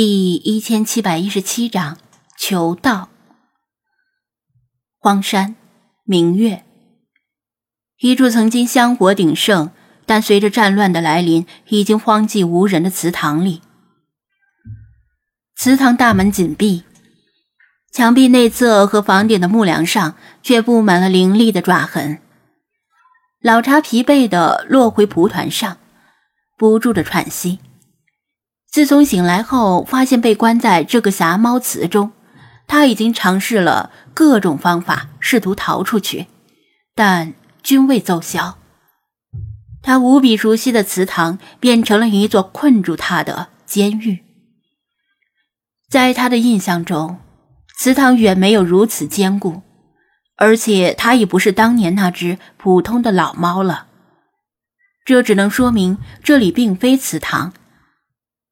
第一千七百一十七章求道。荒山，明月，一处曾经香火鼎盛，但随着战乱的来临，已经荒寂无人的祠堂里。祠堂大门紧闭，墙壁内侧和房顶的木梁上却布满了凌厉的爪痕。老茶疲惫的落回蒲团上，不住的喘息。自从醒来后，发现被关在这个狭猫祠中，他已经尝试了各种方法，试图逃出去，但均未奏效。他无比熟悉的祠堂变成了一座困住他的监狱。在他的印象中，祠堂远没有如此坚固，而且他已不是当年那只普通的老猫了。这只能说明这里并非祠堂。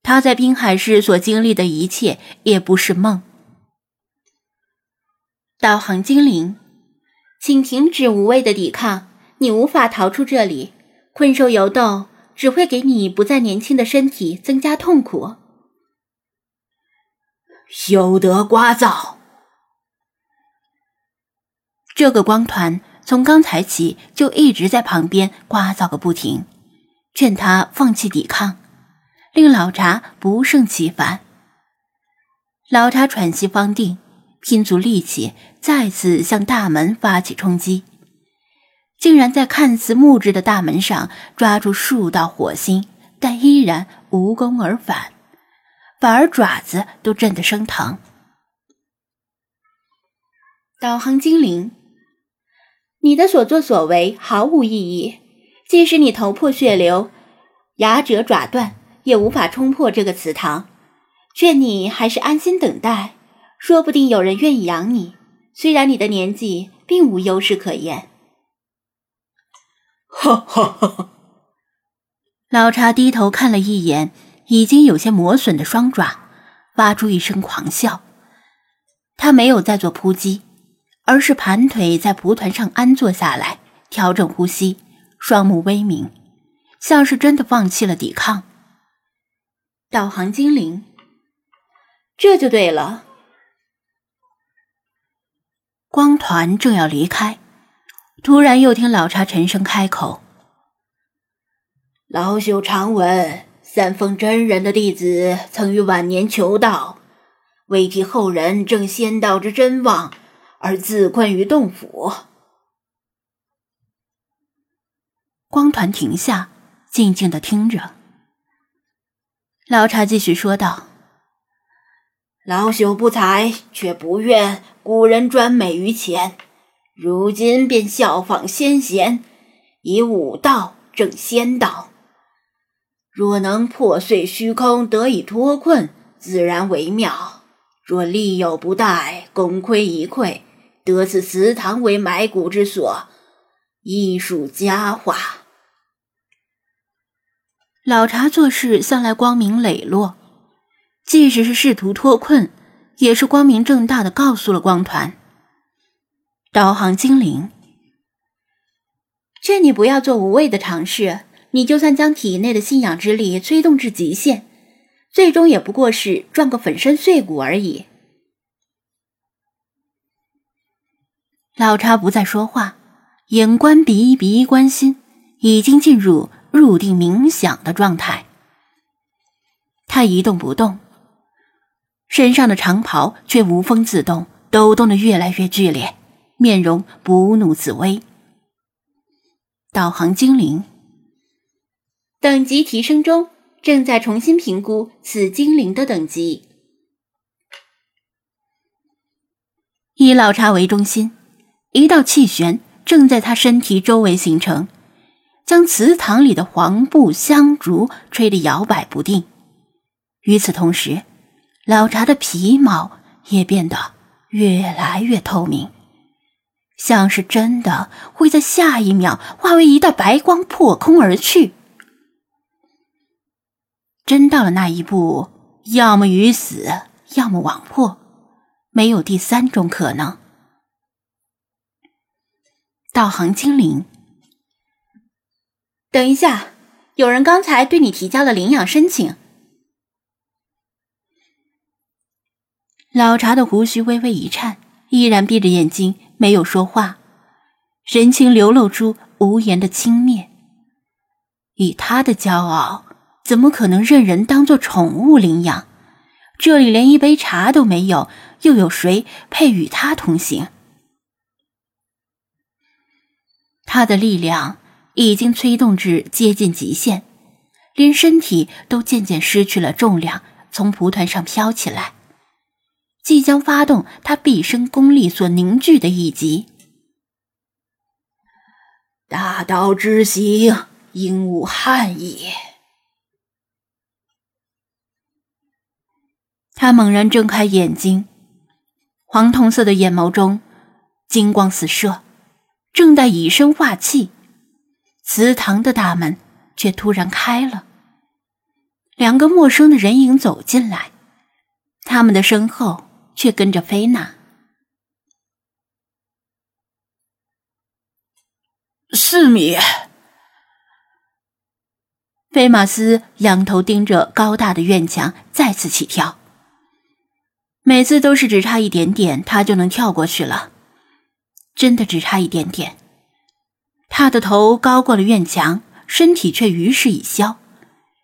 他在滨海市所经历的一切也不是梦。导航精灵，请停止无谓的抵抗，你无法逃出这里。困兽犹斗只会给你不再年轻的身体增加痛苦。休得聒噪！这个光团从刚才起就一直在旁边聒噪个不停，劝他放弃抵抗。令老茶不胜其烦。老茶喘息方定，拼足力气，再次向大门发起冲击，竟然在看似木质的大门上抓住数道火星，但依然无功而返，反而爪子都震得生疼。导航精灵，你的所作所为毫无意义，即使你头破血流，牙折爪断。也无法冲破这个祠堂，劝你还是安心等待，说不定有人愿意养你。虽然你的年纪并无优势可言。哈哈哈！老茶低头看了一眼已经有些磨损的双爪，发出一声狂笑。他没有再做扑击，而是盘腿在蒲团上安坐下来，调整呼吸，双目微明，像是真的放弃了抵抗。导航精灵，这就对了。光团正要离开，突然又听老茶沉声开口：“老朽常闻，三丰真人的弟子曾于晚年求道，为替后人正仙道之真望，而自困于洞府。”光团停下，静静的听着。老茶继续说道：“老朽不才，却不愿古人专美于前，如今便效仿先贤，以武道正仙道。若能破碎虚空，得以脱困，自然为妙；若力有不逮，功亏一篑，得此祠堂为埋骨之所，亦属佳话。”老茶做事向来光明磊落，即使是试图脱困，也是光明正大的告诉了光团。导航精灵，劝你不要做无谓的尝试。你就算将体内的信仰之力催动至极限，最终也不过是撞个粉身碎骨而已。老茶不再说话，眼观鼻，鼻观心，已经进入。入定冥想的状态，他一动不动，身上的长袍却无风自动，抖动的越来越剧烈，面容不怒自威。导航精灵，等级提升中，正在重新评估此精灵的等级。以老茶为中心，一道气旋正在他身体周围形成。将祠堂里的黄布香烛吹得摇摆不定。与此同时，老茶的皮毛也变得越来越透明，像是真的会在下一秒化为一道白光破空而去。真到了那一步，要么鱼死，要么网破，没有第三种可能。导航精灵。等一下，有人刚才对你提交了领养申请。老茶的胡须微微一颤，依然闭着眼睛，没有说话，神情流露出无言的轻蔑。以他的骄傲，怎么可能任人当做宠物领养？这里连一杯茶都没有，又有谁配与他同行？他的力量已经催动至接近极限，连身体都渐渐失去了重量，从蒲团上飘起来。即将发动他毕生功力所凝聚的一击，大道之行，应无憾也。他猛然睁开眼睛，黄铜色的眼眸中金光四射，正待以身化气，祠堂的大门却突然开了，两个陌生的人影走进来，他们的身后。却跟着菲娜。四米。菲马斯仰头盯着高大的院墙，再次起跳。每次都是只差一点点，他就能跳过去了。真的只差一点点。他的头高过了院墙，身体却于事已消，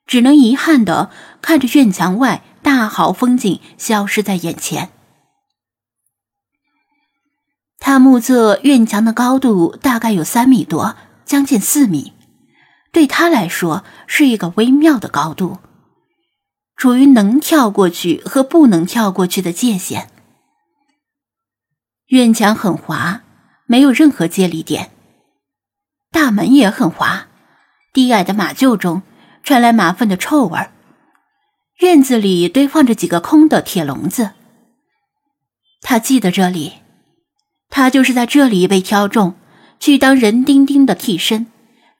只能遗憾的看着院墙外大好风景消失在眼前。他目测院墙的高度大概有三米多，将近四米，对他来说是一个微妙的高度，处于能跳过去和不能跳过去的界限。院墙很滑，没有任何接力点，大门也很滑，低矮的马厩中传来马粪的臭味院子里堆放着几个空的铁笼子。他记得这里。他就是在这里被挑中，去当人丁丁的替身，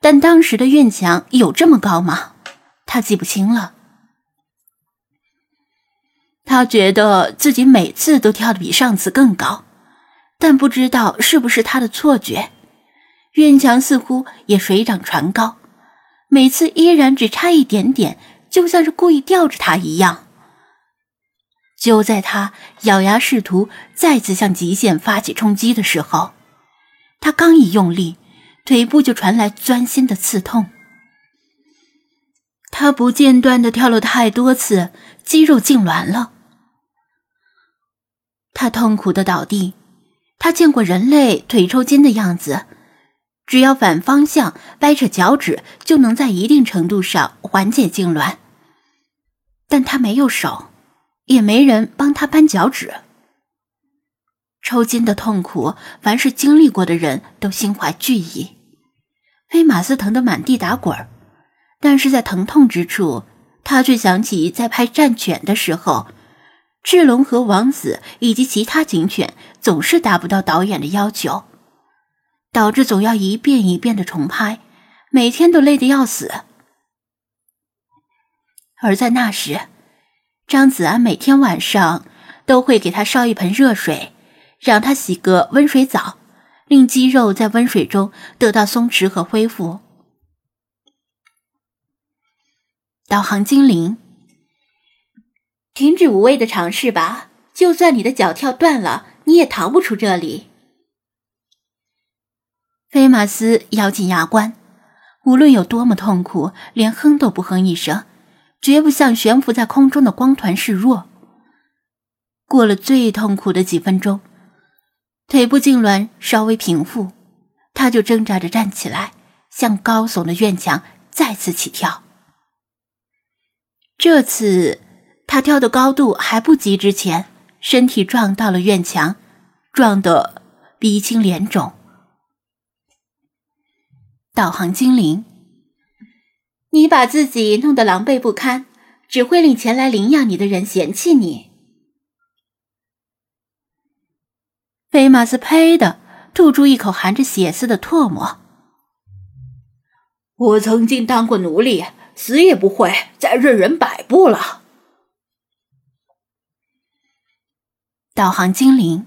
但当时的院墙有这么高吗？他记不清了。他觉得自己每次都跳得比上次更高，但不知道是不是他的错觉，院墙似乎也水涨船高，每次依然只差一点点，就像是故意吊着他一样。就在他咬牙试图再次向极限发起冲击的时候，他刚一用力，腿部就传来钻心的刺痛。他不间断的跳了太多次，肌肉痉挛了。他痛苦的倒地。他见过人类腿抽筋的样子，只要反方向掰扯脚趾，就能在一定程度上缓解痉挛。但他没有手。也没人帮他扳脚趾。抽筋的痛苦，凡是经历过的人都心怀惧意。菲马斯疼得满地打滚但是在疼痛之处，他却想起在拍战犬的时候，智龙和王子以及其他警犬总是达不到导演的要求，导致总要一遍一遍的重拍，每天都累得要死。而在那时。张子安每天晚上都会给他烧一盆热水，让他洗个温水澡，令肌肉在温水中得到松弛和恢复。导航精灵，停止无谓的尝试吧！就算你的脚跳断了，你也逃不出这里。菲马斯咬紧牙关，无论有多么痛苦，连哼都不哼一声。绝不向悬浮在空中的光团示弱。过了最痛苦的几分钟，腿部痉挛稍微平复，他就挣扎着站起来，向高耸的院墙再次起跳。这次他跳的高度还不及之前，身体撞到了院墙，撞得鼻青脸肿。导航精灵。你把自己弄得狼狈不堪，只会令前来领养你的人嫌弃你。菲马斯呸的吐出一口含着血丝的唾沫。我曾经当过奴隶，死也不会再任人摆布了。导航精灵，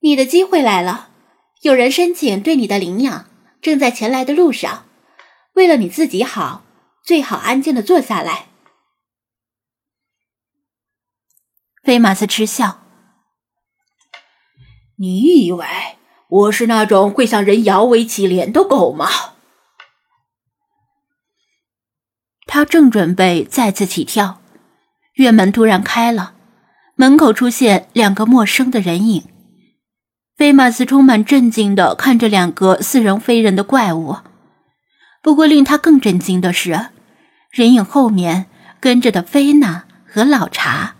你的机会来了，有人申请对你的领养，正在前来的路上。为了你自己好，最好安静的坐下来。菲马斯嗤笑：“你以为我是那种会向人摇尾乞怜的狗吗？”他正准备再次起跳，院门突然开了，门口出现两个陌生的人影。菲马斯充满震惊的看着两个似人非人的怪物，不过令他更震惊的是，人影后面跟着的菲娜和老茶。